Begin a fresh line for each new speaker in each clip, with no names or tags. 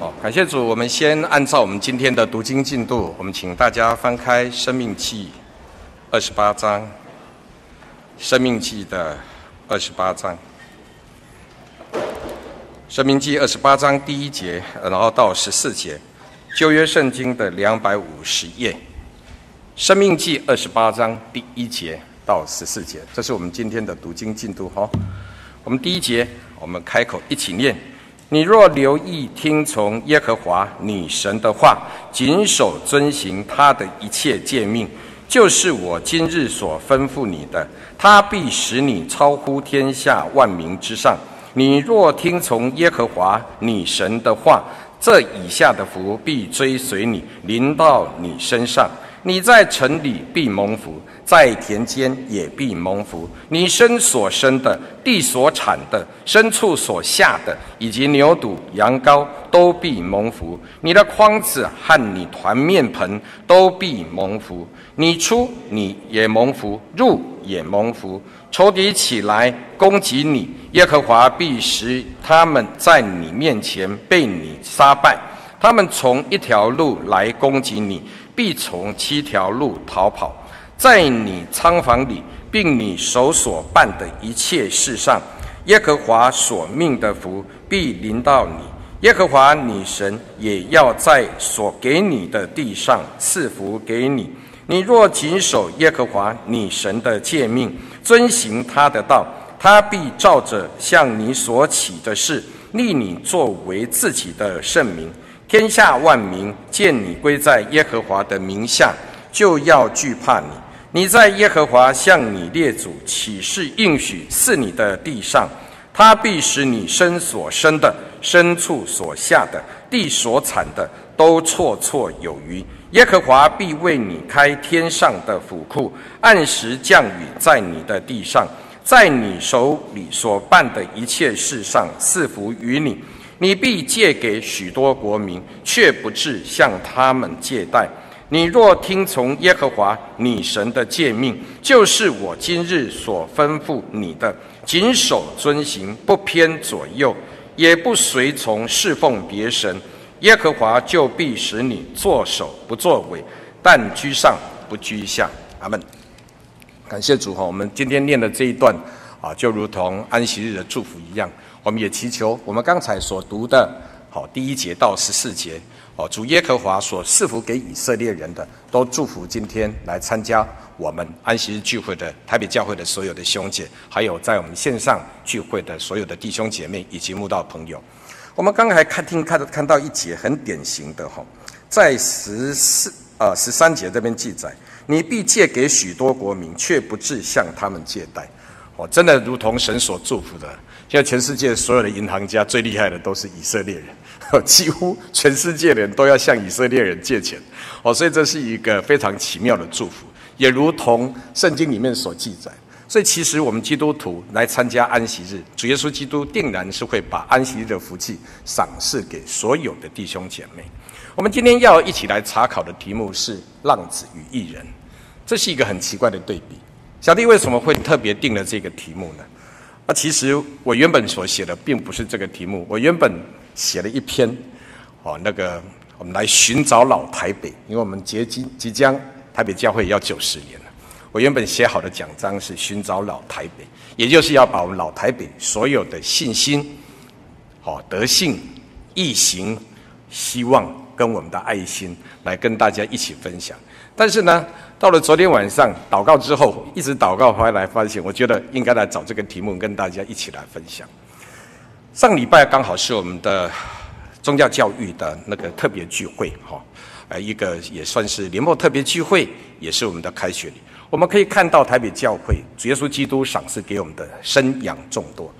好，感谢主。我们先按照我们今天的读经进度，我们请大家翻开《生命记》二十八章，《生命记》的二十八章，《生命记》二十八章第一节，然后到十四节，旧约圣经的两百五十页，《生命记》二十八章第一节到十四节，这是我们今天的读经进度。哈，我们第一节，我们开口一起念。你若留意听从耶和华你神的话，谨守遵行他的一切诫命，就是我今日所吩咐你的，他必使你超乎天下万民之上。你若听从耶和华你神的话，这以下的福必追随你，临到你身上。你在城里必蒙福，在田间也必蒙福。你生所生的、地所产的、牲畜所下的，以及牛犊、羊羔，都必蒙福。你的筐子和你团面盆都必蒙福。你出你也蒙福，入也蒙福。仇敌起来攻击你，耶和华必使他们在你面前被你杀败。他们从一条路来攻击你。必从七条路逃跑，在你仓房里，并你手所办的一切事上，耶和华所命的福必临到你。耶和华你神也要在所给你的地上赐福给你。你若谨守耶和华你神的诫命，遵行他的道，他必照着向你所起的事，立你作为自己的圣民。天下万民见你归在耶和华的名下，就要惧怕你。你在耶和华向你列祖起誓应许赐你的地上，他必使你生所生的、牲畜所下的、地所产的都绰绰有余。耶和华必为你开天上的府库，按时降雨在你的地上，在你手里所办的一切事上赐福于你。你必借给许多国民，却不至向他们借贷。你若听从耶和华你神的诫命，就是我今日所吩咐你的，谨守遵行，不偏左右，也不随从侍奉别神，耶和华就必使你作首不作尾，但居上不居下。阿门。感谢主哈，我们今天念的这一段啊，就如同安息日的祝福一样。我们也祈求我们刚才所读的，好第一节到十四节，哦，主耶和华所赐福给以色列人的，都祝福今天来参加我们安息日聚会的台北教会的所有的兄姐，还有在我们线上聚会的所有的弟兄姐妹以及慕道朋友。我们刚才看听看看到一节很典型的哈，在十四呃十三节这边记载，你必借给许多国民，却不至向他们借贷。哦，真的如同神所祝福的。现在全世界所有的银行家最厉害的都是以色列人，几乎全世界的人都要向以色列人借钱，哦，所以这是一个非常奇妙的祝福，也如同圣经里面所记载。所以其实我们基督徒来参加安息日，主耶稣基督定然是会把安息日的福气赏赐给所有的弟兄姐妹。我们今天要一起来查考的题目是浪子与义人，这是一个很奇怪的对比。小弟为什么会特别定了这个题目呢？那其实我原本所写的并不是这个题目，我原本写了一篇，哦，那个我们来寻找老台北，因为我们接近即将台北教会要九十年了。我原本写好的讲章是寻找老台北，也就是要把我们老台北所有的信心、好德性、义行、希望跟我们的爱心来跟大家一起分享。但是呢，到了昨天晚上祷告之后，一直祷告回来，发现我觉得应该来找这个题目跟大家一起来分享。上礼拜刚好是我们的宗教教育的那个特别聚会，哈，呃，一个也算是年末特别聚会，也是我们的开学礼。我们可以看到台北教会主耶稣基督赏赐给我们的生养众多。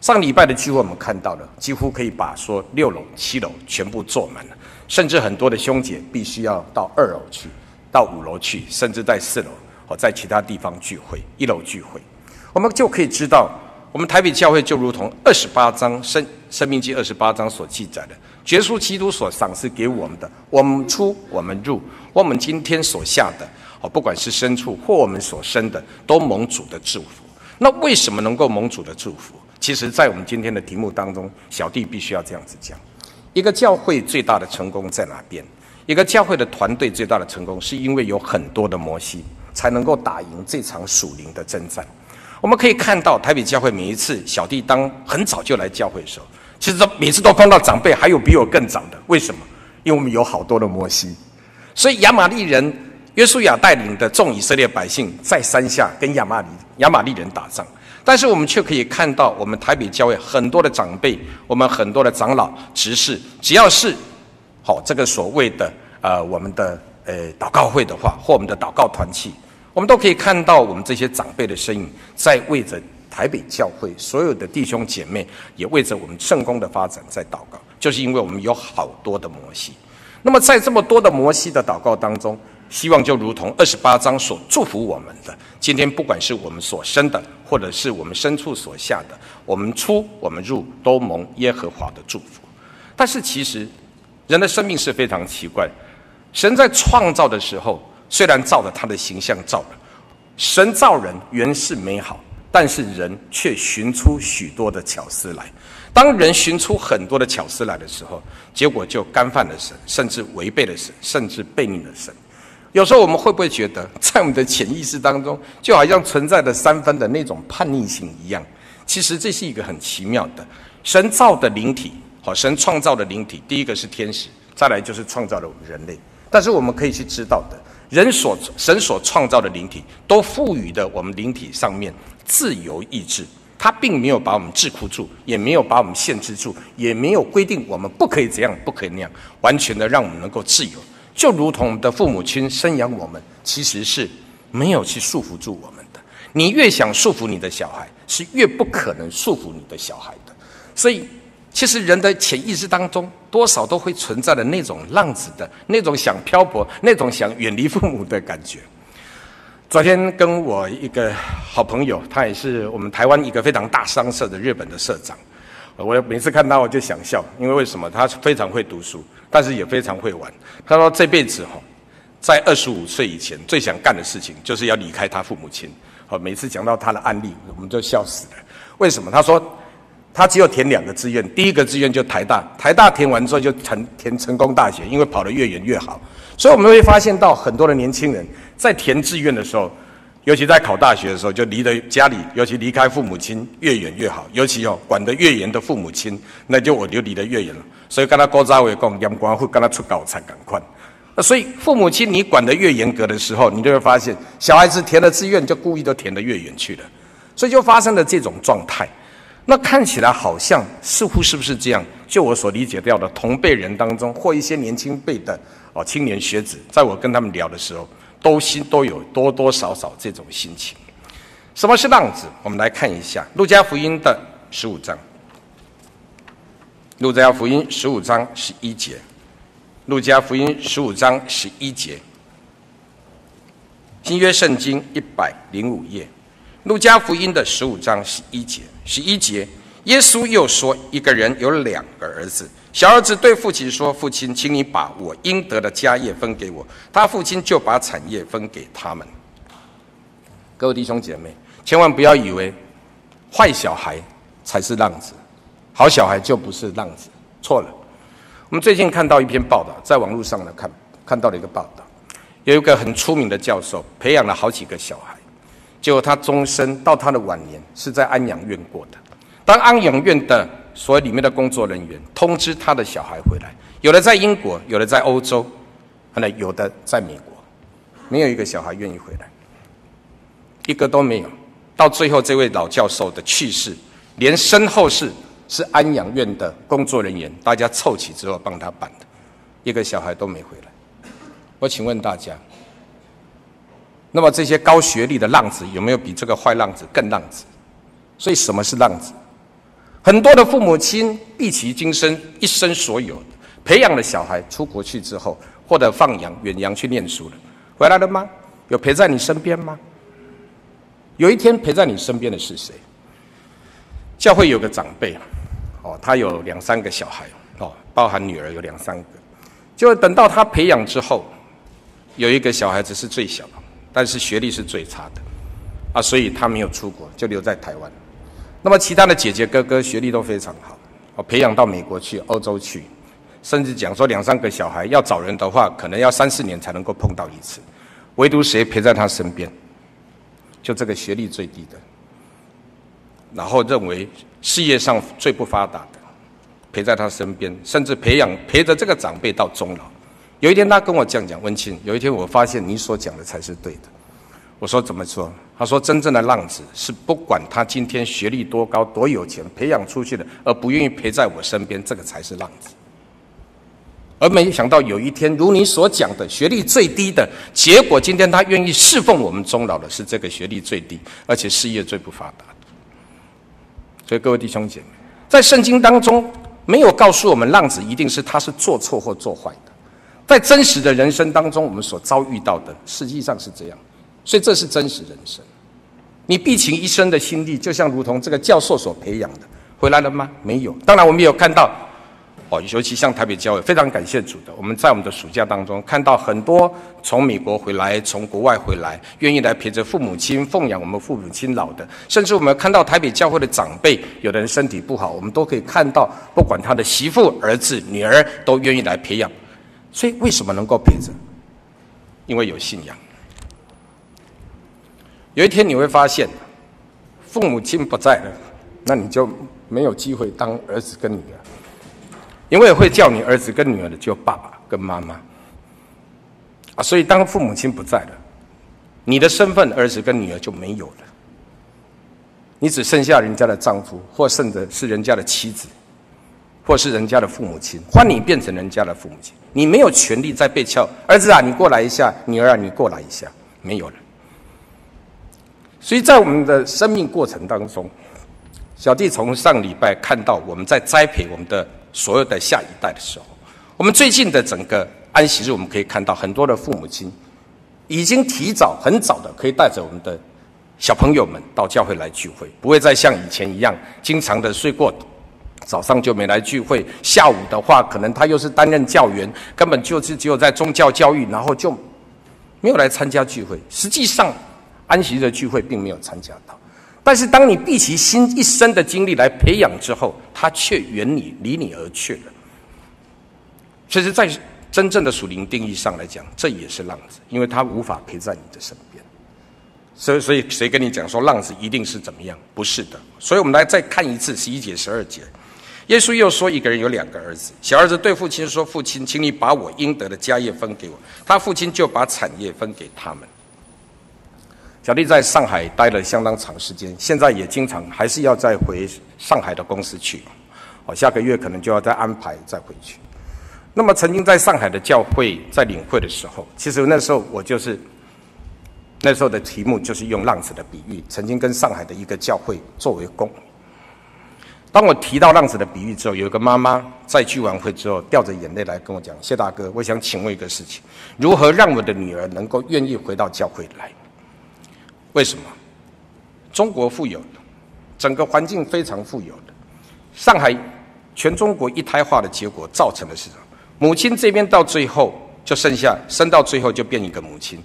上礼拜的聚会我们看到了，几乎可以把说六楼、七楼全部坐满了，甚至很多的兄姐必须要到二楼去。到五楼去，甚至在四楼，哦，在其他地方聚会，一楼聚会，我们就可以知道，我们台北教会就如同二十八章《生生命记》二十八章所记载的，耶稣基督所赏赐给我们的，我们出我们入，我们今天所下的，哦，不管是牲畜或我们所生的，都蒙主的祝福。那为什么能够蒙主的祝福？其实，在我们今天的题目当中，小弟必须要这样子讲，一个教会最大的成功在哪边？一个教会的团队最大的成功，是因为有很多的摩西，才能够打赢这场属灵的征战。我们可以看到，台北教会每一次小弟当很早就来教会的时候，其实每次都碰到长辈，还有比我更长的。为什么？因为我们有好多的摩西，所以亚玛力人约书亚带领的众以色列百姓在山下跟亚玛力亚玛力人打仗，但是我们却可以看到，我们台北教会很多的长辈，我们很多的长老执事，只要是。好，这个所谓的呃，我们的呃祷告会的话，或我们的祷告团契，我们都可以看到我们这些长辈的身影，在为着台北教会所有的弟兄姐妹，也为着我们圣工的发展在祷告，就是因为我们有好多的摩西。那么在这么多的摩西的祷告当中，希望就如同二十八章所祝福我们的，今天不管是我们所生的，或者是我们牲畜所下的，我们出我们入都蒙耶和华的祝福。但是其实。人的生命是非常奇怪，神在创造的时候，虽然照着他的形象造了，神造人原是美好，但是人却寻出许多的巧思来。当人寻出很多的巧思来的时候，结果就干犯了神，甚至违背了神，甚至背逆了神。有时候我们会不会觉得，在我们的潜意识当中，就好像存在着三分的那种叛逆性一样？其实这是一个很奇妙的，神造的灵体。好，神创造的灵体，第一个是天使，再来就是创造了我们人类。但是我们可以去知道的，人所神所创造的灵体，都赋予的我们灵体上面自由意志，他并没有把我们桎梏住，也没有把我们限制住，也没有规定我们不可以这样，不可以那样，完全的让我们能够自由。就如同我们的父母亲生养我们，其实是没有去束缚住我们的。你越想束缚你的小孩，是越不可能束缚你的小孩的。所以。其实人的潜意识当中，多少都会存在的那种浪子的那种想漂泊、那种想远离父母的感觉。昨天跟我一个好朋友，他也是我们台湾一个非常大商社的日本的社长，我每次看到我就想笑，因为为什么？他非常会读书，但是也非常会玩。他说这辈子哈，在二十五岁以前最想干的事情，就是要离开他父母亲。好，每次讲到他的案例，我们就笑死了。为什么？他说。他只有填两个志愿，第一个志愿就台大，台大填完之后就成填成功大学，因为跑得越远越好。所以我们会发现到很多的年轻人在填志愿的时候，尤其在考大学的时候，就离得家里，尤其离开父母亲越远越好。尤其哦，管得越严的父母亲，那就我就离得越远了。所以跟他高扎伟讲，阳光会跟他出高才赶快。那所以父母亲你管得越严格的时候，你就会发现小孩子填了志愿就故意都填得越远去了，所以就发生了这种状态。那看起来好像似乎是不是这样？就我所理解到的同辈人当中，或一些年轻辈的哦青年学子，在我跟他们聊的时候，都心都有多多少少这种心情。什么是浪子？我们来看一下《路加福音》的十五章，《路加福音》十五章十一节，《路加福音》十五章十一节，新约圣经一百零五页。路加福音的十五章十一节，十一节，耶稣又说：“一个人有两个儿子，小儿子对父亲说：‘父亲，请你把我应得的家业分给我。’他父亲就把产业分给他们。”各位弟兄姐妹，千万不要以为坏小孩才是浪子，好小孩就不是浪子，错了。我们最近看到一篇报道，在网络上呢看看到了一个报道，有一个很出名的教授，培养了好几个小孩。结果他终身到他的晚年是在安养院过的。当安养院的所里面的工作人员通知他的小孩回来，有的在英国，有的在欧洲，可能有的在美国，没有一个小孩愿意回来，一个都没有。到最后，这位老教授的去世，连身后事是安养院的工作人员大家凑齐之后帮他办的，一个小孩都没回来。我请问大家。那么这些高学历的浪子有没有比这个坏浪子更浪子？所以什么是浪子？很多的父母亲毕其今生一生所有培养的小孩出国去之后，或者放羊远洋去念书了，回来了吗？有陪在你身边吗？有一天陪在你身边的是谁？教会有个长辈，哦，他有两三个小孩，哦，包含女儿有两三个，就等到他培养之后，有一个小孩子是最小的。但是学历是最差的，啊，所以他没有出国，就留在台湾。那么其他的姐姐哥哥学历都非常好，哦培养到美国去、欧洲去。甚至讲说两三个小孩要找人的话，可能要三四年才能够碰到一次。唯独谁陪在他身边？就这个学历最低的，然后认为事业上最不发达的，陪在他身边，甚至培养陪着这个长辈到终老。有一天他跟我这样讲：“文庆，有一天我发现你所讲的才是对的。”我说：“怎么说？”他说：“真正的浪子是不管他今天学历多高、多有钱，培养出去的，而不愿意陪在我身边，这个才是浪子。而没想到有一天，如你所讲的，学历最低的，结果今天他愿意侍奉我们终老的，是这个学历最低，而且事业最不发达的。所以各位弟兄姐妹，在圣经当中没有告诉我们，浪子一定是他是做错或做坏。在真实的人生当中，我们所遭遇到的，实际上是这样。”所以这是真实人生，你毕情一生的心力，就像如同这个教授所培养的，回来了吗？没有。当然，我们也有看到，哦，尤其像台北教会，非常感谢主的，我们在我们的暑假当中看到很多从美国回来、从国外回来，愿意来陪着父母亲、奉养我们父母亲老的，甚至我们看到台北教会的长辈，有的人身体不好，我们都可以看到，不管他的媳妇、儿子、女儿，都愿意来培养。所以为什么能够陪着？因为有信仰。有一天你会发现，父母亲不在了，那你就没有机会当儿子跟女儿，因为会叫你儿子跟女儿的就爸爸跟妈妈，啊，所以当父母亲不在了，你的身份儿子跟女儿就没有了，你只剩下人家的丈夫，或甚至是人家的妻子，或是人家的父母亲，换你变成人家的父母亲，你没有权利再被叫儿子啊，你过来一下，女儿啊，你过来一下，没有了。所以在我们的生命过程当中，小弟从上礼拜看到我们在栽培我们的所有的下一代的时候，我们最近的整个安息日，我们可以看到很多的父母亲已经提早很早的可以带着我们的小朋友们到教会来聚会，不会再像以前一样经常的睡过头，早上就没来聚会，下午的话可能他又是担任教员，根本就是只有在宗教教育，然后就没有来参加聚会。实际上。安息的聚会并没有参加到，但是当你毕其心一生的精力来培养之后，他却远你离你而去了。其实，在真正的属灵定义上来讲，这也是浪子，因为他无法陪在你的身边。所以，所以谁跟你讲说浪子一定是怎么样？不是的。所以我们来再看一次十一节、十二节。耶稣又说：“一个人有两个儿子，小儿子对父亲说：‘父亲，请你把我应得的家业分给我。’他父亲就把产业分给他们。”小弟在上海待了相当长时间，现在也经常还是要再回上海的公司去，哦，下个月可能就要再安排再回去。那么曾经在上海的教会，在领会的时候，其实那时候我就是那时候的题目就是用浪子的比喻，曾经跟上海的一个教会作为工。当我提到浪子的比喻之后，有一个妈妈在聚完会之后掉着眼泪来跟我讲：“谢大哥，我想请问一个事情，如何让我的女儿能够愿意回到教会来？”为什么？中国富有的，整个环境非常富有的，上海全中国一胎化的结果造成的是什么？母亲这边到最后就剩下生到最后就变一个母亲，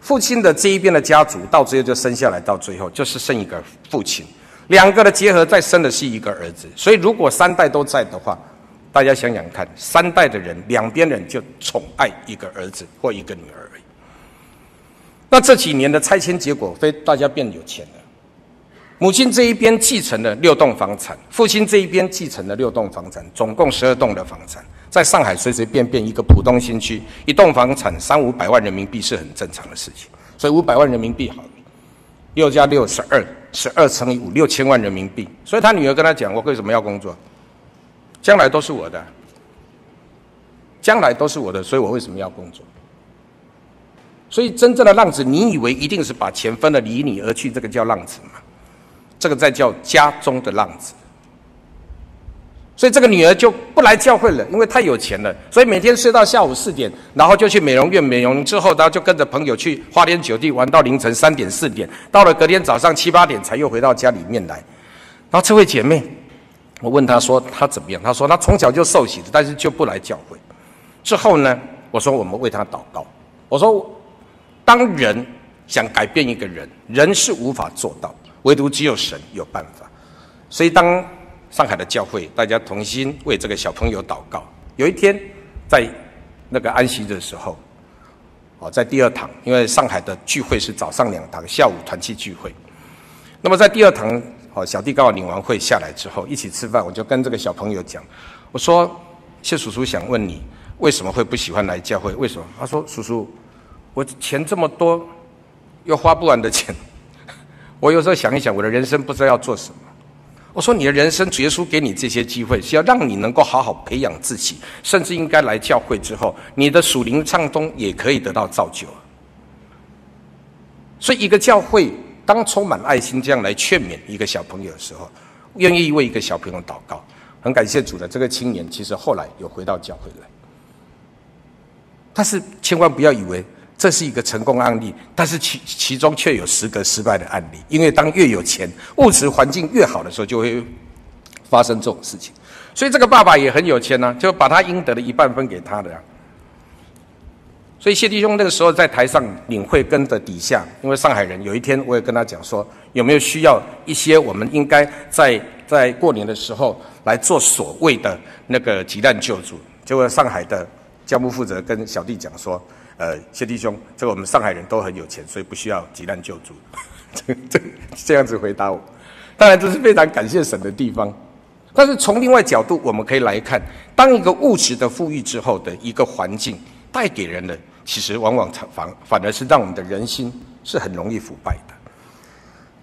父亲的这一边的家族到最后就生下来到最后就是剩一个父亲，两个的结合再生的是一个儿子。所以如果三代都在的话，大家想想看，三代的人两边人就宠爱一个儿子或一个女儿而已。那这几年的拆迁结果，非大家变有钱了。母亲这一边继承了六栋房产，父亲这一边继承了六栋房产，总共十二栋的房产。在上海随随便便一个浦东新区，一栋房产三五百万人民币是很正常的事情。所以五百万人民币好了，六加六十二，十二乘以五六千万人民币。所以他女儿跟他讲：“我为什么要工作？将来都是我的，将来都是我的，所以我为什么要工作？”所以，真正的浪子，你以为一定是把钱分得离你而去，这个叫浪子吗？这个在叫家中的浪子。所以，这个女儿就不来教会了，因为太有钱了，所以每天睡到下午四点，然后就去美容院美容，之后然后就跟着朋友去花天酒地玩到凌晨三点四点，到了隔天早上七八点才又回到家里面来。然后这位姐妹，我问她说她怎么样？她说她从小就受洗的，但是就不来教会。之后呢，我说我们为她祷告。我说。当人想改变一个人，人是无法做到，唯独只有神有办法。所以，当上海的教会大家同心为这个小朋友祷告，有一天，在那个安息的时候，哦，在第二堂，因为上海的聚会是早上两堂，下午团契聚会。那么在第二堂，哦，小弟刚好领完会下来之后，一起吃饭，我就跟这个小朋友讲，我说：“谢叔叔想问你，为什么会不喜欢来教会？为什么？”他说：“叔叔，我钱这么多，又花不完的钱，我有时候想一想，我的人生不知道要做什么。”我说：“你的人生，主耶稣给你这些机会，是要让你能够好好培养自己，甚至应该来教会之后，你的属灵畅通也可以得到造就。所以，一个教会当充满爱心这样来劝勉一个小朋友的时候，愿意为一个小朋友祷告，很感谢主的这个青年，其实后来有回到教会来。但是，千万不要以为。”这是一个成功案例，但是其其中却有十个失败的案例。因为当越有钱、物质环境越好的时候，就会发生这种事情。所以这个爸爸也很有钱呢、就把他应得的一半分给他的、啊。所以谢弟兄那个时候在台上领会，跟着底下，因为上海人，有一天我也跟他讲说，有没有需要一些我们应该在在过年的时候来做所谓的那个急难救助。结果上海的教务负责跟小弟讲说。呃，谢弟兄，这个我们上海人都很有钱，所以不需要急难救助。这这这样子回答我，当然这是非常感谢神的地方。但是从另外角度，我们可以来看，当一个物质的富裕之后的一个环境带给人的，其实往往反反而是让我们的人心是很容易腐败的。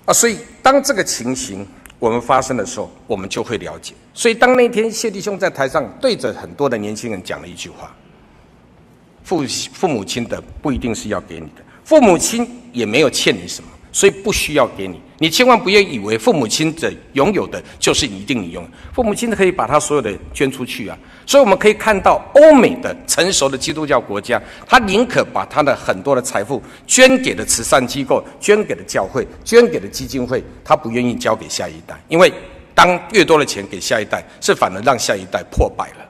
啊，所以当这个情形我们发生的时候，我们就会了解。所以当那天谢弟兄在台上对着很多的年轻人讲了一句话。父父母亲的不一定是要给你的，父母亲也没有欠你什么，所以不需要给你。你千万不要以为父母亲的拥有的就是一定你拥有，父母亲可以把他所有的捐出去啊。所以我们可以看到，欧美的成熟的基督教国家，他宁可把他的很多的财富捐给了慈善机构，捐给了教会，捐给了基金会，他不愿意交给下一代，因为当越多的钱给下一代，是反而让下一代破败了。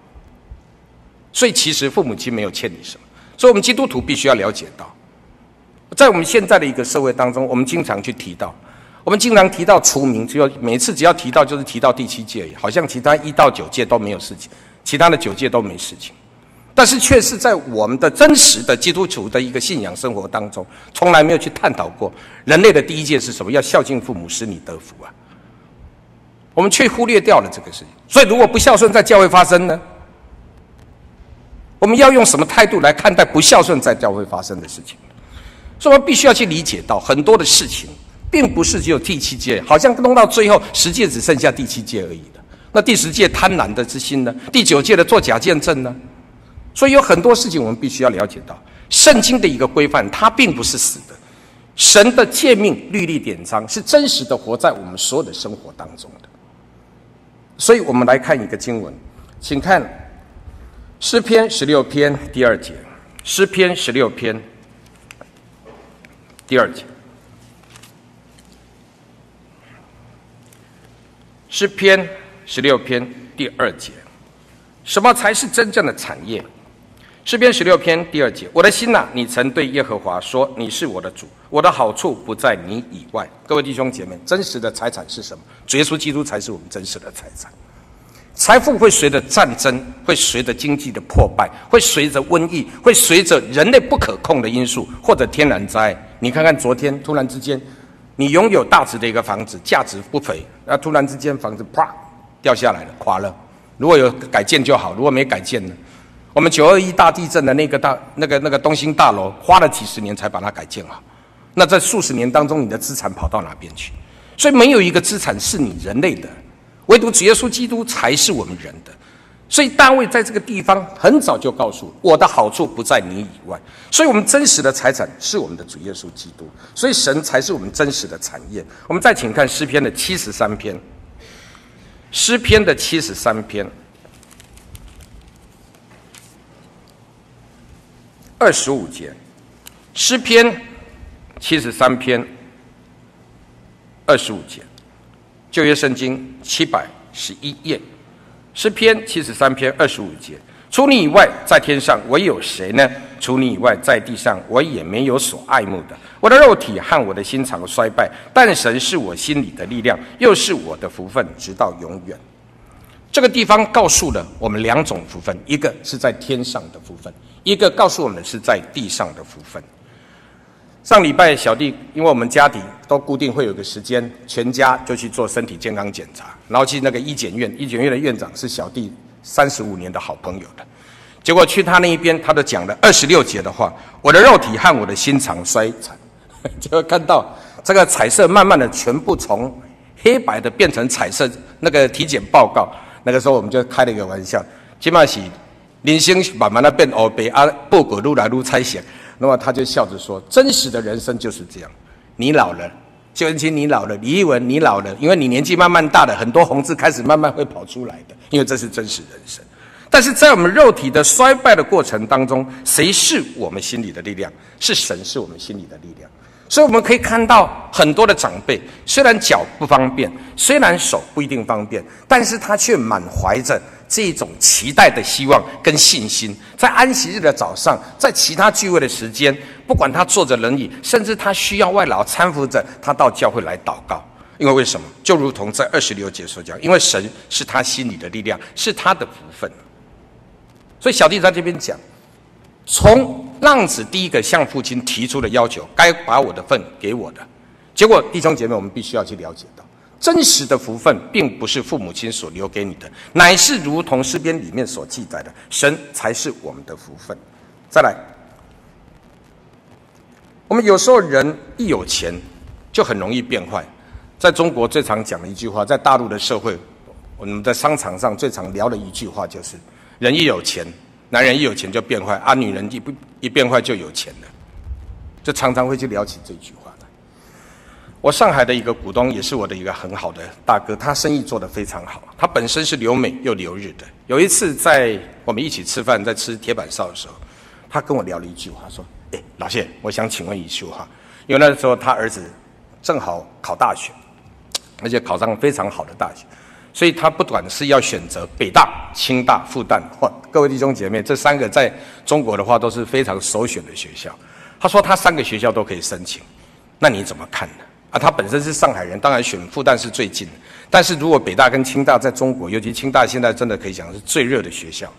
所以其实父母亲没有欠你什么，所以我们基督徒必须要了解到，在我们现在的一个社会当中，我们经常去提到，我们经常提到除名，只有每次只要提到就是提到第七诫，好像其他一到九诫都没有事情，其他的九诫都没事情，但是却是在我们的真实的基督徒的一个信仰生活当中，从来没有去探讨过人类的第一诫是什么，要孝敬父母，使你得福啊，我们却忽略掉了这个事情。所以如果不孝顺在教会发生呢？我们要用什么态度来看待不孝顺在教会发生的事情？所以，我们必须要去理解到很多的事情，并不是只有第七届，好像弄到最后十届只剩下第七届而已的。那第十届贪婪的之心呢？第九届的作假见证呢？所以，有很多事情我们必须要了解到，圣经的一个规范，它并不是死的。神的诫命、律例、典章是真实的活在我们所有的生活当中的。所以我们来看一个经文，请看。诗篇十六篇第二节，诗篇十六篇第二节，诗篇十六篇第二节，什么才是真正的产业？诗篇十六篇第二节，我的心呐，你曾对耶和华说：“你是我的主，我的好处不在你以外。”各位弟兄姐妹，真实的财产是什么？主耶稣基督才是我们真实的财产。财富会随着战争，会随着经济的破败，会随着瘟疫，会随着人类不可控的因素或者天然灾。你看看昨天，突然之间，你拥有大值的一个房子，价值不菲，那突然之间房子啪掉下来了，垮了。如果有改建就好，如果没改建呢？我们九二一大地震的那个大那个那个东兴大楼，花了几十年才把它改建好。那在数十年当中，你的资产跑到哪边去？所以没有一个资产是你人类的。唯独主耶稣基督才是我们人的，所以大卫在这个地方很早就告诉我，的好处不在你以外，所以我们真实的财产是我们的主耶稣基督，所以神才是我们真实的产业。我们再请看诗篇的七十三篇，诗篇的七十三篇，二十五节，诗篇七十三篇，二十五节。旧约圣经七百十一页，诗篇七十三篇二十五节：除你以外，在天上唯有谁呢？除你以外，在地上我也没有所爱慕的。我的肉体和我的心肠衰败，但神是我心里的力量，又是我的福分，直到永远。这个地方告诉了我们两种福分，一个是在天上的福分，一个告诉我们是在地上的福分。上礼拜小弟，因为我们家里都固定会有个时间，全家就去做身体健康检查，然后去那个医检院，医检院的院长是小弟三十五年的好朋友的。结果去他那一边，他都讲了二十六节的话，我的肉体和我的心肠衰残，就看到这个彩色慢慢的全部从黑白的变成彩色。那个体检报告，那个时候我们就开了一个玩笑，起码是人生慢慢的变黑白啊，报告越来越彩色。那么他就笑着说：“真实的人生就是这样，你老了，谢文清你老了，李一文你老了，因为你年纪慢慢大了，很多红字开始慢慢会跑出来的，因为这是真实人生。”但是在我们肉体的衰败的过程当中，谁是我们心里的力量？是神，是我们心里的力量。所以我们可以看到很多的长辈，虽然脚不方便，虽然手不一定方便，但是他却满怀着这种期待的希望跟信心。在安息日的早上，在其他聚会的时间，不管他坐着轮椅，甚至他需要外劳搀扶着，他到教会来祷告。因为为什么？就如同在二十六节所讲，因为神是他心里的力量，是他的福分。所以小弟在这边讲，从浪子第一个向父亲提出的要求，该把我的份给我的，结果弟兄姐妹，我们必须要去了解到，真实的福分并不是父母亲所留给你的，乃是如同诗篇里面所记载的，神才是我们的福分。再来，我们有时候人一有钱，就很容易变坏。在中国最常讲的一句话，在大陆的社会，我们在商场上最常聊的一句话就是。人一有钱，男人一有钱就变坏啊！女人一不一变坏就有钱了，就常常会去聊起这句话。我上海的一个股东也是我的一个很好的大哥，他生意做得非常好。他本身是留美又留日的。有一次在我们一起吃饭，在吃铁板烧的时候，他跟我聊了一句话，说：“哎，老谢，我想请问一句话，因为那时候他儿子正好考大学，而且考上非常好的大学。”所以他不管是要选择北大、清大、复旦，或各位弟兄姐妹，这三个在中国的话都是非常首选的学校。他说他三个学校都可以申请，那你怎么看呢？啊，他本身是上海人，当然选复旦是最近。但是如果北大跟清大在中国，尤其清大现在真的可以讲是最热的学校。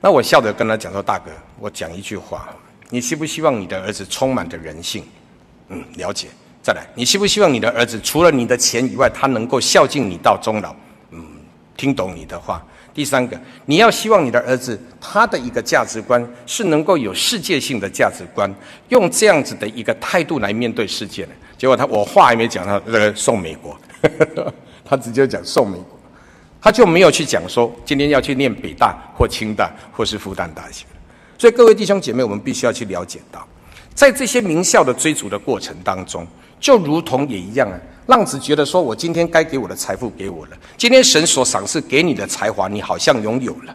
那我笑着跟他讲说：“大哥，我讲一句话，你希不希望你的儿子充满着人性？嗯，了解。”再来，你希不希望你的儿子除了你的钱以外，他能够孝敬你到终老？嗯，听懂你的话。第三个，你要希望你的儿子他的一个价值观是能够有世界性的价值观，用这样子的一个态度来面对世界的。结果他我话还没讲到，这个送美国，他直接讲送美国，他就没有去讲说今天要去念北大或清大或是复旦大学。所以各位弟兄姐妹，我们必须要去了解到，在这些名校的追逐的过程当中。就如同也一样啊，浪子觉得说，我今天该给我的财富给我了，今天神所赏赐给你的才华，你好像拥有了。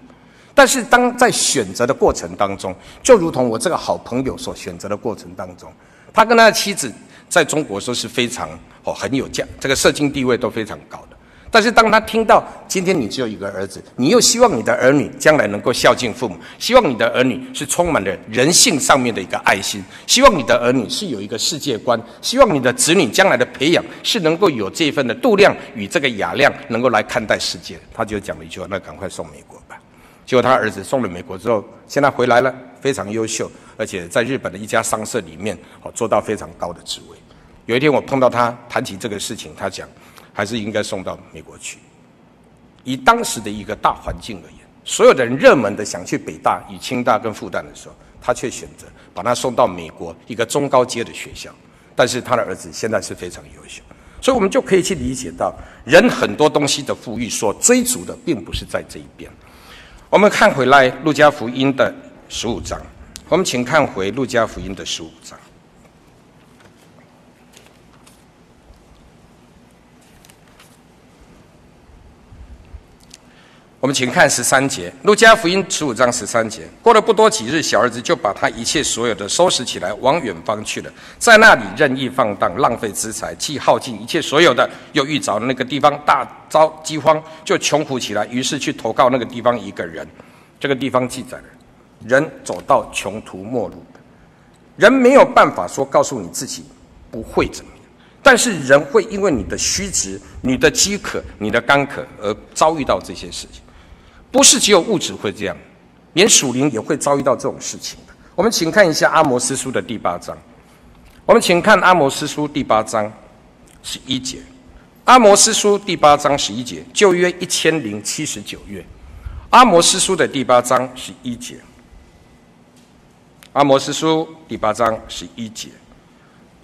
但是当在选择的过程当中，就如同我这个好朋友所选择的过程当中，他跟他的妻子在中国说是非常哦很有价，这个社经地位都非常高。但是当他听到今天你只有一个儿子，你又希望你的儿女将来能够孝敬父母，希望你的儿女是充满了人性上面的一个爱心，希望你的儿女是有一个世界观，希望你的子女将来的培养是能够有这份的度量与这个雅量，能够来看待世界。他就讲了一句话：“那赶快送美国吧。”结果他儿子送了美国之后，现在回来了，非常优秀，而且在日本的一家商社里面哦做到非常高的职位。有一天我碰到他谈起这个事情，他讲。还是应该送到美国去。以当时的一个大环境而言，所有的人热门的想去北大、与清大跟复旦的时候，他却选择把他送到美国一个中高阶的学校。但是他的儿子现在是非常优秀，所以我们就可以去理解到，人很多东西的富裕所追逐的，并不是在这一边。我们看回来《路加福音》的十五章，我们请看回《路加福音》的十五章。我们请看十三节，《路加福音》十五章十三节。过了不多几日，小儿子就把他一切所有的收拾起来，往远方去了，在那里任意放荡，浪费资财，既耗尽一切所有的，又遇着那个地方大遭饥荒，就穷苦起来，于是去投靠那个地方一个人。这个地方记载了，人走到穷途末路，人没有办法说告诉你自己不会怎么样。但是人会因为你的虚执、你的饥渴、你的干渴而遭遇到这些事情，不是只有物质会这样，连属灵也会遭遇到这种事情。我们请看一下阿摩斯书的第八章，我们请看阿摩斯书第八章十一节，阿摩斯书第八章十一节，旧约一千零七十九页，阿摩斯书的第八章十一节，阿摩斯书第八章十一节。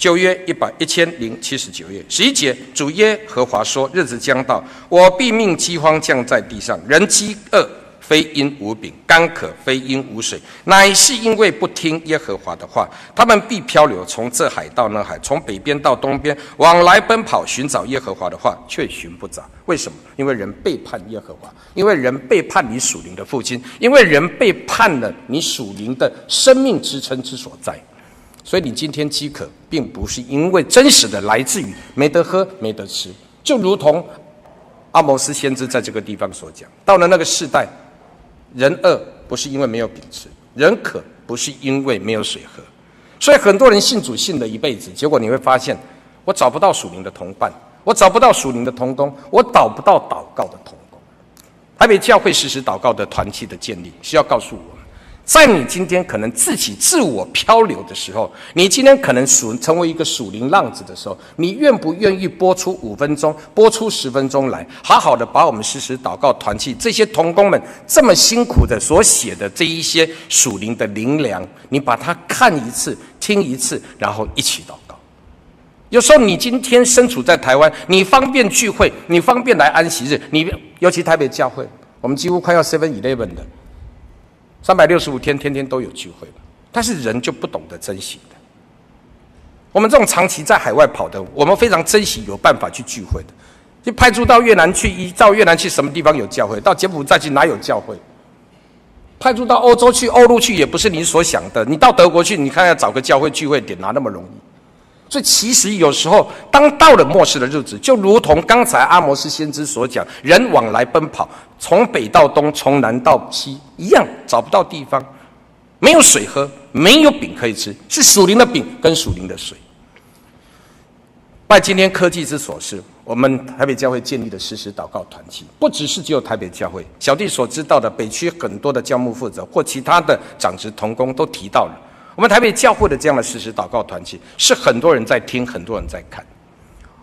旧约一百一千零七十九页十一节，主耶和华说：“日子将到，我必命饥荒降在地上，人饥饿非因无饼，干渴非因无水，乃是因为不听耶和华的话。他们必漂流，从这海到那海，从北边到东边，往来奔跑，寻找耶和华的话，却寻不着。为什么？因为人背叛耶和华，因为人背叛你属灵的父亲，因为人背叛了你属灵的生命支撑之所在。”所以你今天饥渴，并不是因为真实的来自于没得喝、没得吃，就如同阿摩斯先知在这个地方所讲，到了那个世代，人饿不是因为没有饼吃，人渴不是因为没有水喝，所以很多人信主信了一辈子，结果你会发现，我找不到属灵的同伴，我找不到属灵的同工，我找不到祷告的同工。台北教会实时祷告的团契的建立，需要告诉我。在你今天可能自己自我漂流的时候，你今天可能属成为一个属灵浪子的时候，你愿不愿意播出五分钟、播出十分钟来，好好的把我们实时祷告团契这些同工们这么辛苦的所写的这一些属灵的灵粮，你把它看一次、听一次，然后一起祷告。有时候你今天身处在台湾，你方便聚会，你方便来安息日，你尤其台北教会，我们几乎快要 Seven Eleven 的。三百六十五天，天天都有聚会，但是人就不懂得珍惜的。我们这种长期在海外跑的，我们非常珍惜有办法去聚会的。就派驻到越南去，一到越南去什么地方有教会？到柬埔寨去哪有教会？派驻到欧洲去，欧陆去也不是你所想的。你到德国去，你看要找个教会聚会点哪那么容易？所以其实有时候，当到了末世的日子，就如同刚才阿摩斯先知所讲，人往来奔跑，从北到东，从南到西一样，找不到地方，没有水喝，没有饼可以吃，是属灵的饼跟属灵的水。拜今天科技之所赐，我们台北教会建立的实时祷告团体，不只是只有台北教会，小弟所知道的北区很多的教牧负责或其他的长职同工都提到了。我们台北教会的这样的实时祷告团契，是很多人在听，很多人在看。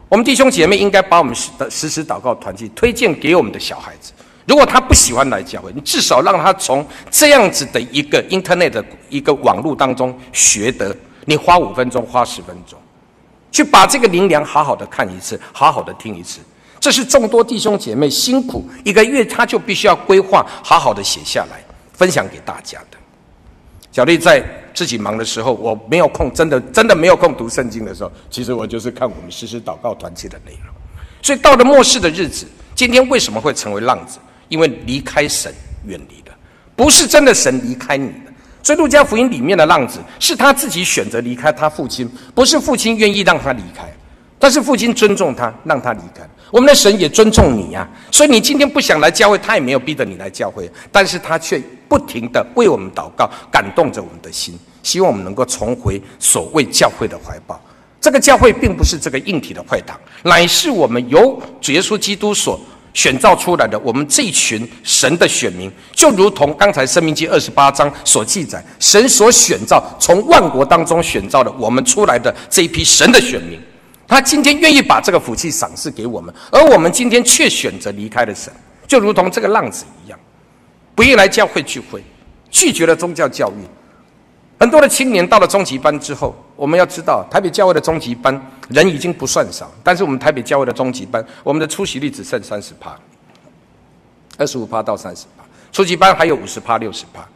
我们弟兄姐妹应该把我们的实时祷告团契推荐给我们的小孩子。如果他不喜欢来教会，你至少让他从这样子的一个 Internet 的一个网络当中学得。你花五分钟，花十分钟，去把这个灵粮好好的看一次，好好的听一次。这是众多弟兄姐妹辛苦一个月，他就必须要规划，好好的写下来，分享给大家的。小丽在自己忙的时候，我没有空，真的真的没有空读圣经的时候，其实我就是看我们实时祷告团契的内容。所以到了末世的日子，今天为什么会成为浪子？因为离开神，远离的，不是真的神离开你的。所以路加福音里面的浪子是他自己选择离开他父亲，不是父亲愿意让他离开，但是父亲尊重他，让他离开。我们的神也尊重你呀，所以你今天不想来教会，他也没有逼着你来教会，但是他却不停地为我们祷告，感动着我们的心，希望我们能够重回所谓教会的怀抱。这个教会并不是这个硬体的会堂，乃是我们由主耶稣基督所选造出来的，我们这一群神的选民，就如同刚才生命记二十八章所记载，神所选造从万国当中选造的我们出来的这一批神的选民。他今天愿意把这个福气赏赐给我们，而我们今天却选择离开了神，就如同这个浪子一样，不愿意来教会聚会，拒绝了宗教教育。很多的青年到了中级班之后，我们要知道，台北教会的中级班人已经不算少，但是我们台北教会的中级班，我们的出席率只剩三十趴，二十五趴到三十趴，初级班还有五十趴、六十趴。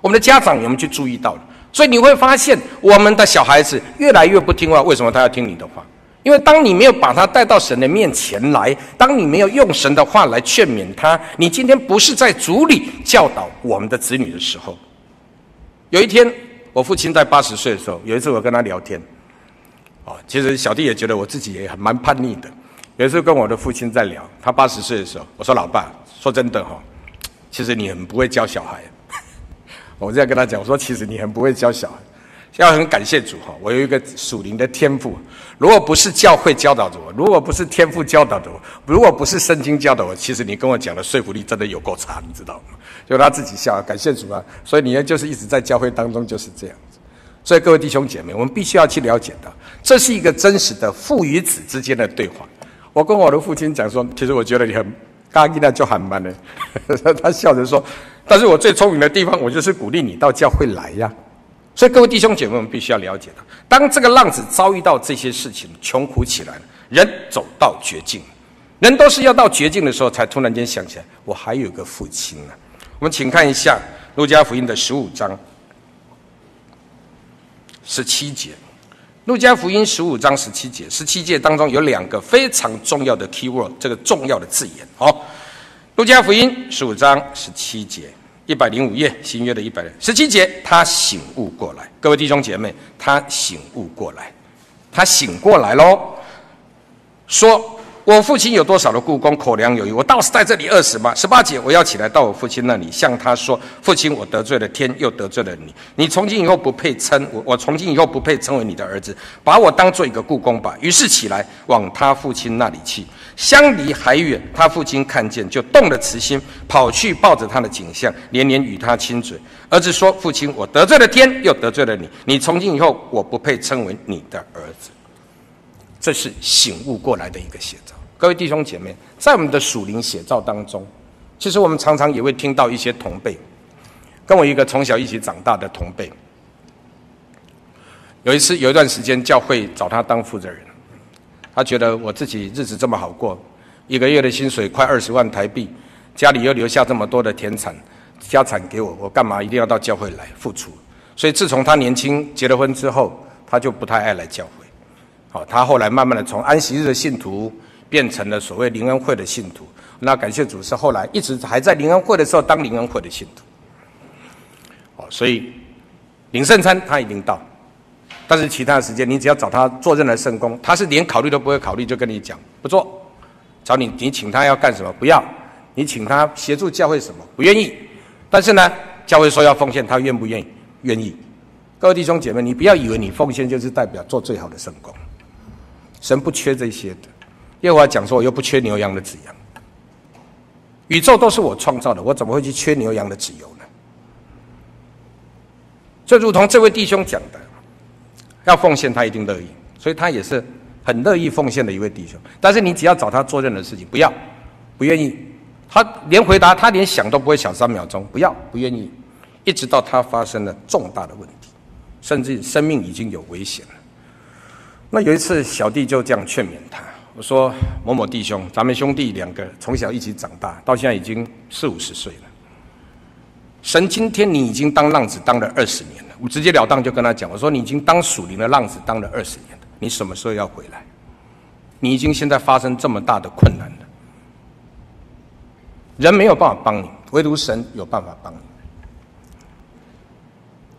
我们的家长有没有去注意到了？所以你会发现，我们的小孩子越来越不听话。为什么他要听你的话？因为当你没有把他带到神的面前来，当你没有用神的话来劝勉他，你今天不是在主里教导我们的子女的时候。有一天，我父亲在八十岁的时候，有一次我跟他聊天，哦，其实小弟也觉得我自己也很蛮叛逆的。有一次跟我的父亲在聊，他八十岁的时候，我说：“老爸，说真的哈，其实你很不会教小孩。”我这样跟他讲，我说：“其实你很不会教小孩。”要很感谢主哈，我有一个属灵的天赋。如果不是教会教导着我，如果不是天父教导着我，如果不是圣经教导我，其实你跟我讲的说服力真的有够差，你知道吗？就他自己笑，感谢主啊。所以你呢，就是一直在教会当中就是这样子。所以各位弟兄姐妹，我们必须要去了解到，这是一个真实的父与子之间的对话。我跟我的父亲讲说，其实我觉得你很刚毅的就很慢呢。他笑着说，但是我最聪明的地方，我就是鼓励你到教会来呀。所以，各位弟兄姐妹，们必须要了解的，当这个浪子遭遇到这些事情，穷苦起来了，人走到绝境，人都是要到绝境的时候，才突然间想起来，我还有个父亲呢。我们请看一下《路加福音》的十五章十七节，《路加福音》十五章十七节，十七节当中有两个非常重要的 key word，这个重要的字眼。好，《路加福音》十五章十七节。一百零五页，新约的一百十七节，他醒悟过来，各位弟兄姐妹，他醒悟过来，他醒过来喽，说。我父亲有多少的雇工，口粮有余，我倒是在这里饿死吗？十八节，我要起来到我父亲那里，向他说：“父亲，我得罪了天，又得罪了你。你从今以后不配称我，我从今以后不配称为你的儿子，把我当做一个雇工吧。”于是起来往他父亲那里去，相离还远，他父亲看见就动了慈心，跑去抱着他的颈项，连连与他亲嘴。儿子说：“父亲，我得罪了天，又得罪了你。你从今以后我不配称为你的儿子。”这是醒悟过来的一个写照。各位弟兄姐妹，在我们的属灵写照当中，其实我们常常也会听到一些同辈，跟我一个从小一起长大的同辈。有一次，有一段时间，教会找他当负责人，他觉得我自己日子这么好过，一个月的薪水快二十万台币，家里又留下这么多的田产家产给我，我干嘛一定要到教会来付出？所以自从他年轻结了婚之后，他就不太爱来教会。好，他后来慢慢的从安息日的信徒。变成了所谓灵恩会的信徒，那感谢主是后来一直还在灵恩会的时候当灵恩会的信徒。哦，所以领圣餐他已经到，但是其他时间你只要找他做任何圣工，他是连考虑都不会考虑就跟你讲不做。找你你请他要干什么？不要。你请他协助教会什么？不愿意。但是呢，教会说要奉献，他愿不愿意？愿意。各位弟兄姐妹，你不要以为你奉献就是代表做最好的圣工，神不缺这些的。耶和华讲说：“我又不缺牛羊的脂羊，宇宙都是我创造的，我怎么会去缺牛羊的脂油呢？”就如同这位弟兄讲的，要奉献，他一定乐意，所以他也是很乐意奉献的一位弟兄。但是你只要找他做任何事情，不要，不愿意，他连回答，他连想都不会想三秒钟，不要，不愿意，一直到他发生了重大的问题，甚至生命已经有危险了。那有一次，小弟就这样劝勉他。我说某某弟兄，咱们兄弟两个从小一起长大，到现在已经四五十岁了。神今天你已经当浪子当了二十年了，我直截了当就跟他讲，我说你已经当属灵的浪子当了二十年了，你什么时候要回来？你已经现在发生这么大的困难了，人没有办法帮你，唯独神有办法帮你。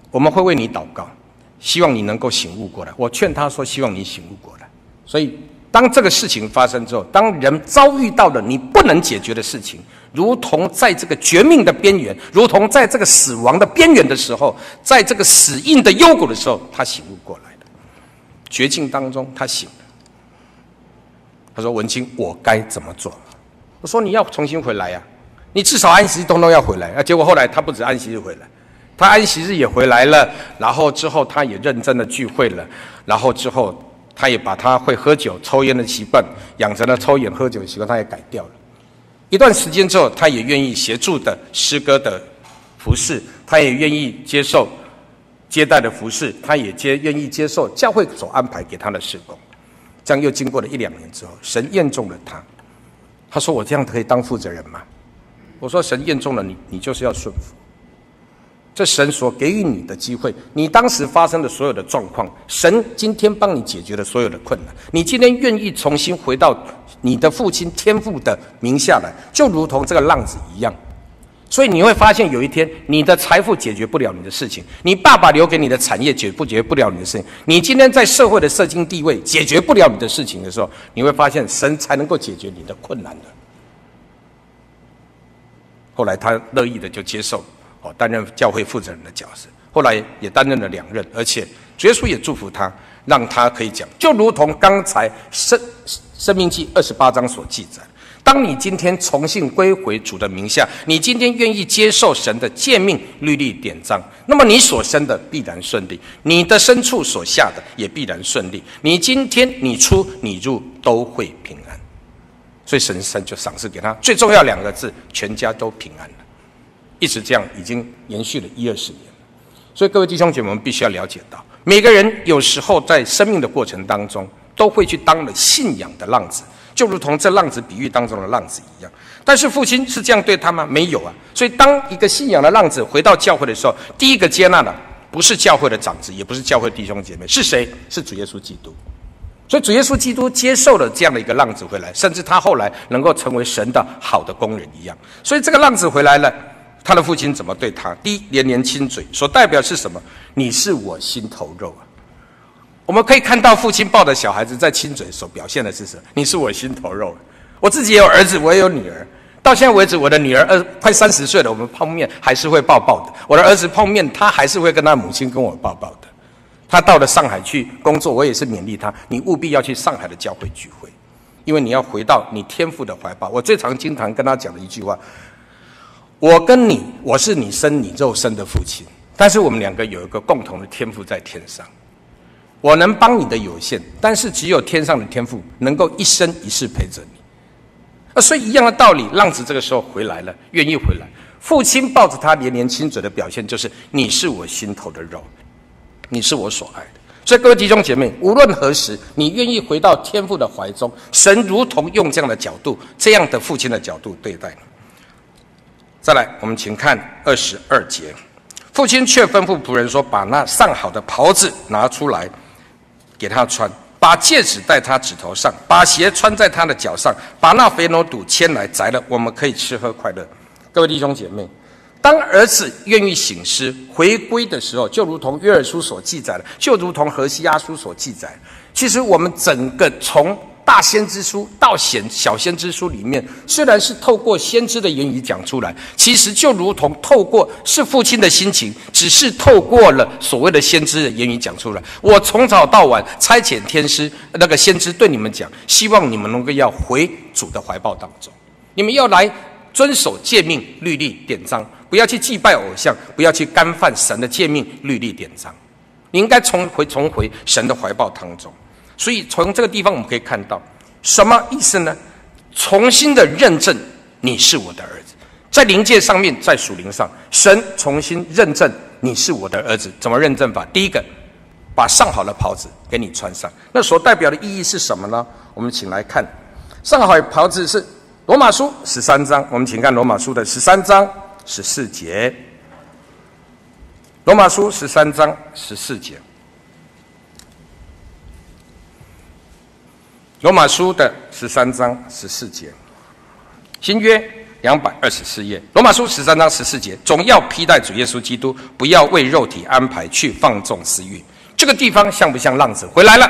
我们会为你祷告，希望你能够醒悟过来。我劝他说，希望你醒悟过来，所以。当这个事情发生之后，当人遭遇到了你不能解决的事情，如同在这个绝命的边缘，如同在这个死亡的边缘的时候，在这个死硬的幽谷的时候，他醒悟过来了。绝境当中，他醒了。他说：“文清，我该怎么做？”我说：“你要重新回来呀，你至少安息日通通要回来。”啊，结果后来他不止安息日回来，他安息日也回来了，然后之后他也认真的聚会了，然后之后。他也把他会喝酒、抽烟的习惯养成了抽烟、喝酒的习惯，他也改掉了。一段时间之后，他也愿意协助的诗歌的服侍，他也愿意接受接待的服侍，他也接愿意接受教会所安排给他的事工。这样又经过了一两年之后，神验中了他。他说：“我这样可以当负责人吗？”我说：“神验中了你，你就是要顺服。”这神所给予你的机会，你当时发生的所有的状况，神今天帮你解决了所有的困难。你今天愿意重新回到你的父亲天父的名下来，就如同这个浪子一样。所以你会发现，有一天你的财富解决不了你的事情，你爸爸留给你的产业解不解决不了你的事情，你今天在社会的社经地位解决不了你的事情的时候，你会发现神才能够解决你的困难的。后来他乐意的就接受了。哦，担任教会负责人的角色，后来也担任了两任，而且主耶稣也祝福他，让他可以讲，就如同刚才生生命记二十八章所记载。当你今天重新归回主的名下，你今天愿意接受神的诫命、律例、典章，那么你所生的必然顺利，你的牲畜所下的也必然顺利。你今天你出你入都会平安，所以神神就赏赐给他最重要两个字：全家都平安了。一直这样已经延续了一二十年，所以各位弟兄姐妹，我们必须要了解到，每个人有时候在生命的过程当中，都会去当了信仰的浪子。就如同这浪子比喻当中的浪子一样，但是父亲是这样对他吗？没有啊。所以当一个信仰的浪子回到教会的时候，第一个接纳的不是教会的长子，也不是教会弟兄姐妹，是谁？是主耶稣基督。所以主耶稣基督接受了这样的一个浪子回来，甚至他后来能够成为神的好的工人一样。所以这个浪子回来了，他的父亲怎么对他？第一，连连亲嘴，所代表是什么？你是我心头肉啊。我们可以看到父亲抱着小孩子在亲嘴所表现的是什么？你是我心头肉。我自己也有儿子，我也有女儿。到现在为止，我的女儿二快三十岁了，我们碰面还是会抱抱的。我的儿子碰面，他还是会跟他母亲跟我抱抱的。他到了上海去工作，我也是勉励他，你务必要去上海的教会聚会，因为你要回到你天父的怀抱。我最常经常跟他讲的一句话：我跟你，我是你生你肉身的父亲，但是我们两个有一个共同的天赋在天上。我能帮你的有限，但是只有天上的天赋能够一生一世陪着你。啊，所以一样的道理，浪子这个时候回来了，愿意回来，父亲抱着他连连亲嘴的表现，就是你是我心头的肉，你是我所爱的。所以各位弟兄姐妹，无论何时，你愿意回到天父的怀中，神如同用这样的角度，这样的父亲的角度对待你。再来，我们请看二十二节，父亲却吩咐仆人说：“把那上好的袍子拿出来。”给他穿，把戒指戴他指头上，把鞋穿在他的脚上，把那肥牛肚牵来宰了，我们可以吃喝快乐。各位弟兄姐妹，当儿子愿意醒思回归的时候，就如同约尔书所记载的，就如同何西阿书所记载，其实我们整个从。大先知书到显小先知书里面，虽然是透过先知的言语讲出来，其实就如同透过是父亲的心情，只是透过了所谓的先知的言语讲出来。我从早到晚差遣天师那个先知对你们讲，希望你们能够要回主的怀抱当中，你们要来遵守诫命、律例、典章，不要去祭拜偶像，不要去干犯神的诫命、律例、典章，你应该重回重回神的怀抱当中。所以从这个地方我们可以看到，什么意思呢？重新的认证你是我的儿子，在灵界上面，在属灵上，神重新认证你是我的儿子。怎么认证法？第一个，把上好的袍子给你穿上。那所代表的意义是什么呢？我们请来看，上好的袍子是罗马书十三章。我们请看罗马书的十三章十四节。罗马书十三章十四节。罗马书的十三章十四节，新约两百二十四页。罗马书十三章十四节，总要披戴主耶稣基督，不要为肉体安排去放纵私欲。这个地方像不像浪子回来了，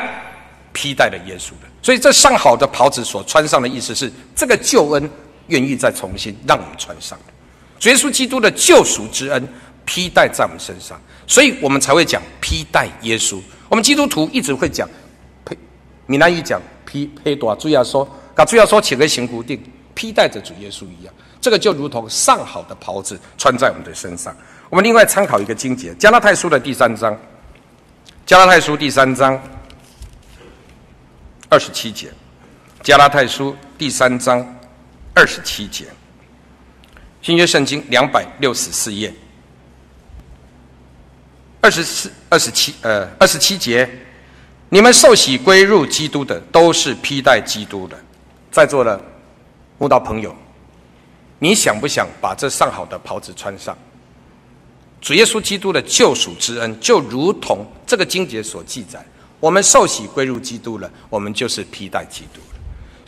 披戴了耶稣的？所以这上好的袍子所穿上的意思是，这个救恩愿意再重新让我们穿上。主耶稣基督的救赎之恩披戴在我们身上，所以我们才会讲披戴耶稣。我们基督徒一直会讲，呸，闽南语讲。披披多主要说，把主要说起个行固定，披戴着主耶稣一样，这个就如同上好的袍子穿在我们的身上。我们另外参考一个经节，加拉太书的第三章，加拉太书第三章二十七节，加拉太书第三章二十七节，新约圣经两百六十四页，二十四二十七呃二十七节。你们受洗归入基督的，都是披戴基督的。在座的慕道朋友，你想不想把这上好的袍子穿上？主耶稣基督的救赎之恩，就如同这个经节所记载，我们受洗归入基督了，我们就是披戴基督。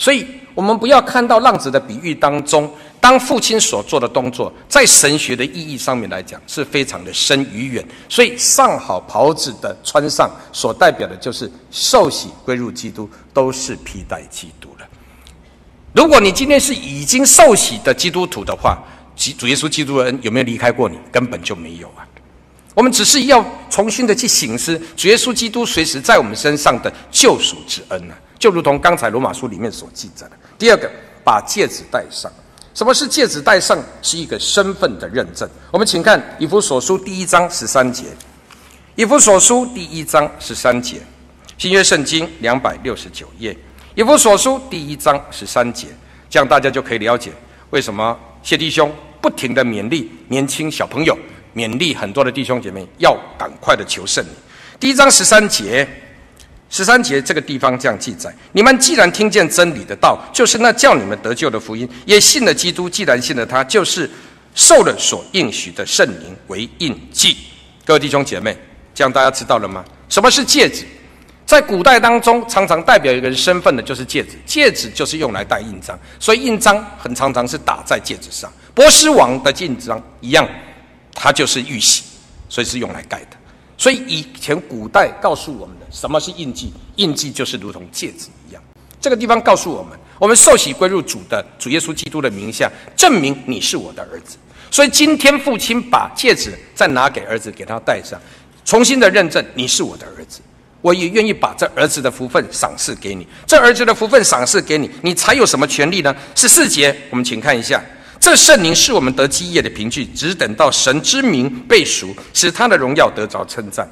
所以，我们不要看到浪子的比喻当中，当父亲所做的动作，在神学的意义上面来讲，是非常的深与远。所以，上好袍子的穿上，所代表的就是受洗归入基督，都是披戴基督了。如果你今天是已经受洗的基督徒的话，主耶稣基督的恩有没有离开过你？根本就没有啊。我们只是要重新的去醒思主耶稣基督随时在我们身上的救赎之恩呢、啊，就如同刚才罗马书里面所记载的。第二个，把戒指戴上。什么是戒指戴上？是一个身份的认证。我们请看以弗所书第一章十三节。以弗所书第一章十三节，新约圣经两百六十九页。以弗所书第一章十三节，这样大家就可以了解为什么谢弟兄不停地勉励年轻小朋友。勉励很多的弟兄姐妹要赶快的求圣灵。第一章十三节，十三节这个地方这样记载：你们既然听见真理的道，就是那叫你们得救的福音，也信了基督。既然信了他，就是受了所应许的圣灵为印记。各位弟兄姐妹，这样大家知道了吗？什么是戒指？在古代当中，常常代表一个人身份的就是戒指。戒指就是用来戴印章，所以印章很常常是打在戒指上。波斯王的印章一样。它就是玉玺，所以是用来盖的。所以以前古代告诉我们的什么是印记？印记就是如同戒指一样。这个地方告诉我们，我们受洗归入主的主耶稣基督的名下，证明你是我的儿子。所以今天父亲把戒指再拿给儿子，给他戴上，重新的认证你是我的儿子。我也愿意把这儿子的福分赏赐给你。这儿子的福分赏赐给你，你才有什么权利呢？十四节，我们请看一下。这圣灵是我们得基业的凭据，只等到神之名被赎，使他的荣耀得着称赞。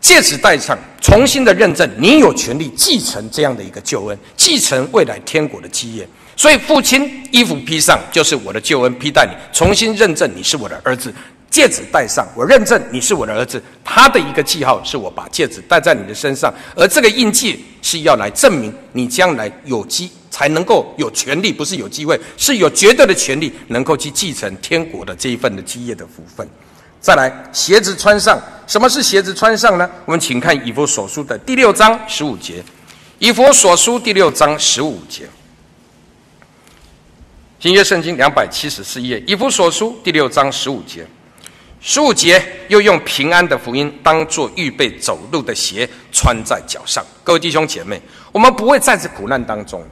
借此代上，重新的认证，你有权利继承这样的一个救恩，继承未来天国的基业。所以父亲衣服披上，就是我的救恩披戴你，重新认证你是我的儿子。戒指戴上，我认证你是我的儿子。他的一个记号是我把戒指戴在你的身上，而这个印记是要来证明你将来有机才能够有权利，不是有机会，是有绝对的权利，能够去继承天国的这一份的基业的福分。再来，鞋子穿上，什么是鞋子穿上呢？我们请看以弗所书的第六章十五节。以弗所书第六章十五节，新约圣经两百七十四页，以弗所书第六章十五节。十五节又用平安的福音当做预备走路的鞋穿在脚上。各位弟兄姐妹，我们不会在这苦难当中的。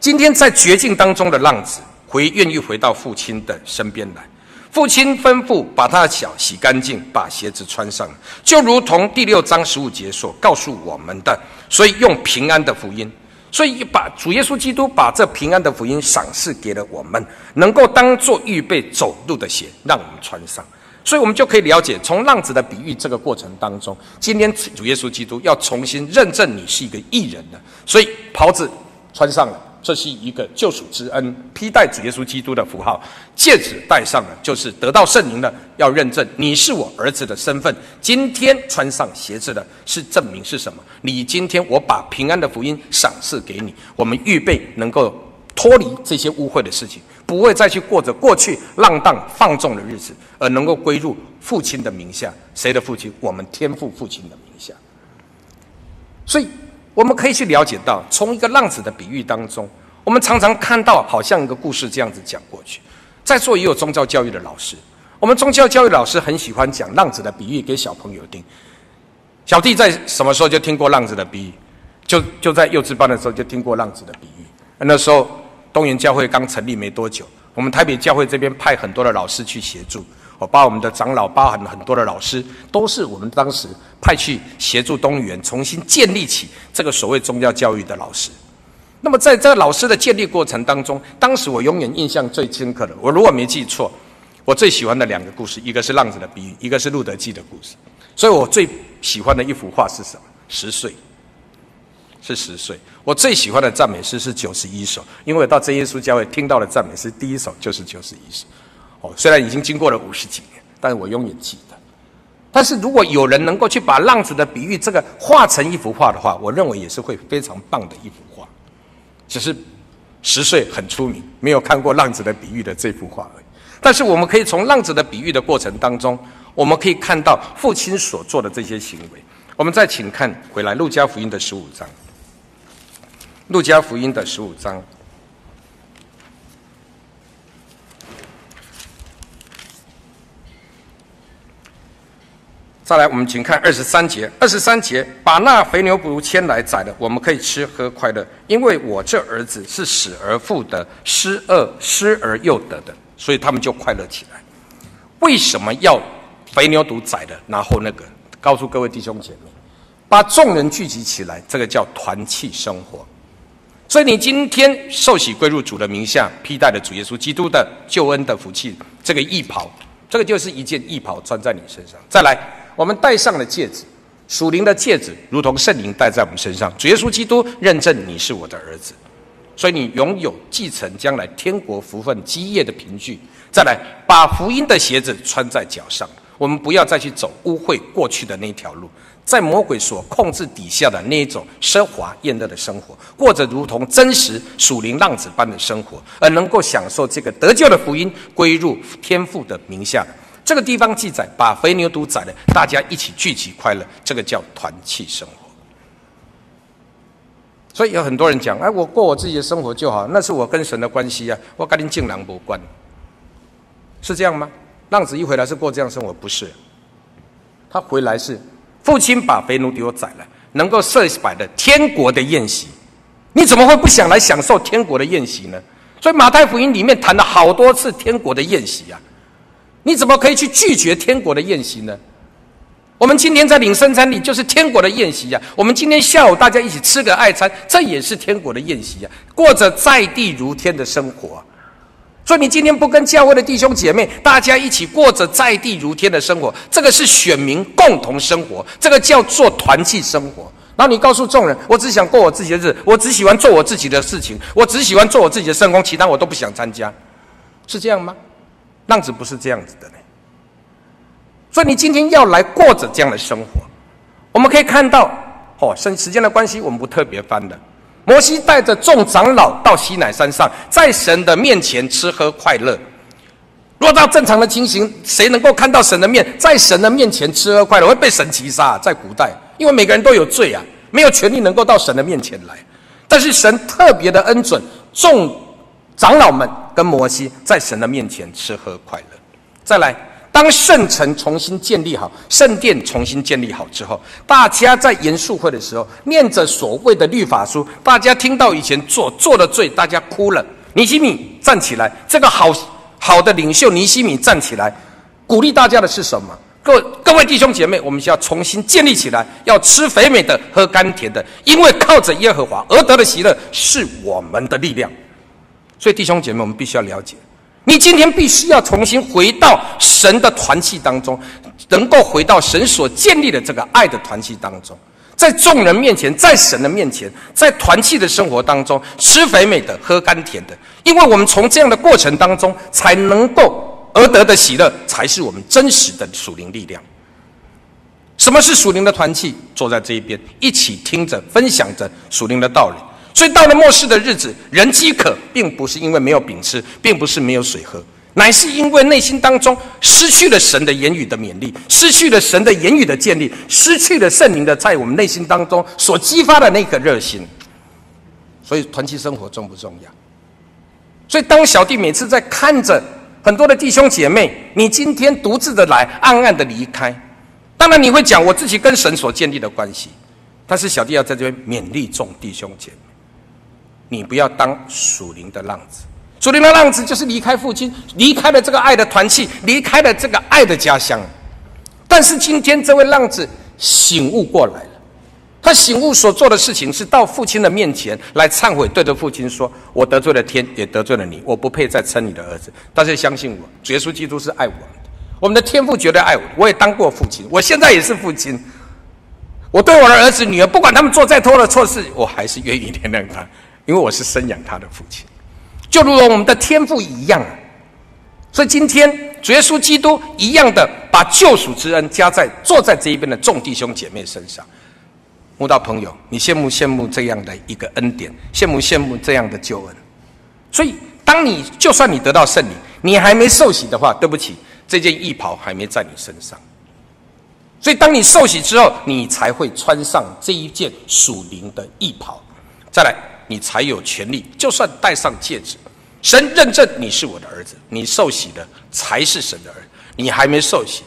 今天在绝境当中的浪子回愿意回到父亲的身边来，父亲吩咐把他的脚洗干净，把鞋子穿上，就如同第六章十五节所告诉我们的。所以用平安的福音，所以把主耶稣基督把这平安的福音赏赐给了我们，能够当做预备走路的鞋，让我们穿上。所以，我们就可以了解，从浪子的比喻这个过程当中，今天主耶稣基督要重新认证你是一个义人了。所以，袍子穿上了，这是一个救赎之恩，披戴主耶稣基督的符号；戒指戴上了，就是得到圣灵了，要认证你是我儿子的身份。今天穿上鞋子的，是证明是什么？你今天我把平安的福音赏赐给你，我们预备能够脱离这些污秽的事情。不会再去过着过去浪荡放纵的日子，而能够归入父亲的名下。谁的父亲？我们天父父亲的名下。所以，我们可以去了解到，从一个浪子的比喻当中，我们常常看到，好像一个故事这样子讲过去。在座也有宗教教育的老师，我们宗教教育老师很喜欢讲浪子的比喻给小朋友听。小弟在什么时候就听过浪子的比喻？就就在幼稚班的时候就听过浪子的比喻。那时候。东园教会刚成立没多久，我们台北教会这边派很多的老师去协助，我把我们的长老，包含很多的老师，都是我们当时派去协助东园重新建立起这个所谓宗教教育的老师。那么在这个老师的建立过程当中，当时我永远印象最深刻的，我如果没记错，我最喜欢的两个故事，一个是浪子的比喻，一个是路德记的故事。所以我最喜欢的一幅画是什么？十岁。是十岁，我最喜欢的赞美诗是九十一首，因为我到真耶稣教会听到的赞美诗第一首就是九十一首。哦，虽然已经经过了五十几年，但是我永远记得。但是如果有人能够去把浪子的比喻这个画成一幅画的话，我认为也是会非常棒的一幅画。只是十岁很出名，没有看过浪子的比喻的这幅画而已。但是我们可以从浪子的比喻的过程当中，我们可以看到父亲所做的这些行为。我们再请看回来，路加福音的十五章。路加福音的十五章，再来，我们请看二十三节。二十三节，把那肥牛犊牵来宰了，我们可以吃喝快乐，因为我这儿子是死而复得，失而失而又得的，所以他们就快乐起来。为什么要肥牛犊宰了，然后那个告诉各位弟兄姐妹，把众人聚集起来，这个叫团契生活。所以你今天受洗归入主的名下，披戴了主耶稣基督的救恩的福气，这个义袍，这个就是一件义袍穿在你身上。再来，我们戴上了戒指，属灵的戒指，如同圣灵戴在我们身上。主耶稣基督认证你是我的儿子，所以你拥有继承将来天国福分基业的凭据。再来，把福音的鞋子穿在脚上。我们不要再去走污秽过去的那条路，在魔鬼所控制底下的那一种奢华艳乐的生活，过着如同真实属灵浪子般的生活，而能够享受这个得救的福音归入天父的名下。这个地方记载，把肥牛犊宰了，大家一起聚集快乐，这个叫团契生活。所以有很多人讲，哎，我过我自己的生活就好，那是我跟神的关系啊，我跟你竟然无关，是这样吗？浪子一回来是过这样生活，不是？他回来是父亲把肥牛犊宰了，能够设摆的天国的宴席，你怎么会不想来享受天国的宴席呢？所以马太福音里面谈了好多次天国的宴席啊，你怎么可以去拒绝天国的宴席呢？我们今天在领圣餐礼就是天国的宴席呀，我们今天下午大家一起吃个爱餐，这也是天国的宴席呀，过着在地如天的生活。所以你今天不跟教会的弟兄姐妹大家一起过着在地如天的生活，这个是选民共同生活，这个叫做团契生活。然后你告诉众人，我只想过我自己的日子，我只喜欢做我自己的事情，我只喜欢做我自己的圣工，其他我都不想参加，是这样吗？浪子不是这样子的呢。所以你今天要来过着这样的生活，我们可以看到，哦，剩时间的关系，我们不特别翻的。摩西带着众长老到西乃山上，在神的面前吃喝快乐。若照正常的情形，谁能够看到神的面，在神的面前吃喝快乐，会被神击杀。在古代，因为每个人都有罪啊，没有权利能够到神的面前来。但是神特别的恩准众长老们跟摩西在神的面前吃喝快乐。再来。当圣城重新建立好，圣殿重新建立好之后，大家在严肃会的时候念着所谓的律法书，大家听到以前做做的罪，大家哭了。尼西米站起来，这个好好的领袖尼西米站起来，鼓励大家的是什么？各各位弟兄姐妹，我们需要重新建立起来，要吃肥美的，喝甘甜的，因为靠着耶和华而得的喜乐是我们的力量。所以弟兄姐妹，我们必须要了解。你今天必须要重新回到神的团契当中，能够回到神所建立的这个爱的团契当中，在众人面前，在神的面前，在团契的生活当中，吃肥美的，喝甘甜的，因为我们从这样的过程当中，才能够而得的喜乐，才是我们真实的属灵力量。什么是属灵的团契？坐在这一边，一起听着，分享着属灵的道理。所以到了末世的日子，人饥渴，并不是因为没有饼吃，并不是没有水喝，乃是因为内心当中失去了神的言语的勉励，失去了神的言语的建立，失去了圣灵的在我们内心当中所激发的那个热心。所以团契生活重不重要？所以当小弟每次在看着很多的弟兄姐妹，你今天独自的来，暗暗的离开，当然你会讲我自己跟神所建立的关系，但是小弟要在这边勉励众弟兄姐妹。你不要当属灵的浪子，属灵的浪子就是离开父亲，离开了这个爱的团契，离开了这个爱的家乡。但是今天这位浪子醒悟过来了，他醒悟所做的事情是到父亲的面前来忏悔，对着父亲说：“我得罪了天，也得罪了你，我不配再称你的儿子。但是相信我，耶稣基督是爱我们的，我们的天父绝对爱我。我也当过父亲，我现在也是父亲。我对我的儿子女儿，不管他们做再多的错事，我还是愿意原谅他。”因为我是生养他的父亲，就如同我们的天父一样，所以今天主耶稣基督一样的把救赎之恩加在坐在这一边的众弟兄姐妹身上。慕道朋友，你羡慕羡慕这样的一个恩典，羡慕羡慕这样的救恩。所以，当你就算你得到圣灵，你还没受洗的话，对不起，这件义袍还没在你身上。所以，当你受洗之后，你才会穿上这一件属灵的义袍。再来。你才有权利，就算戴上戒指，神认证你是我的儿子，你受洗的才是神的儿子，你还没受洗，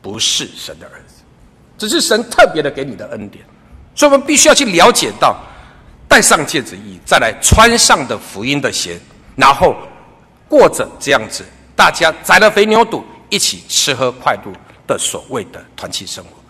不是神的儿子，只是神特别的给你的恩典，所以我们必须要去了解到，戴上戒指意义，再来穿上的福音的鞋，然后过着这样子，大家宰了肥牛肚，一起吃喝快乐，的所谓的团契生活。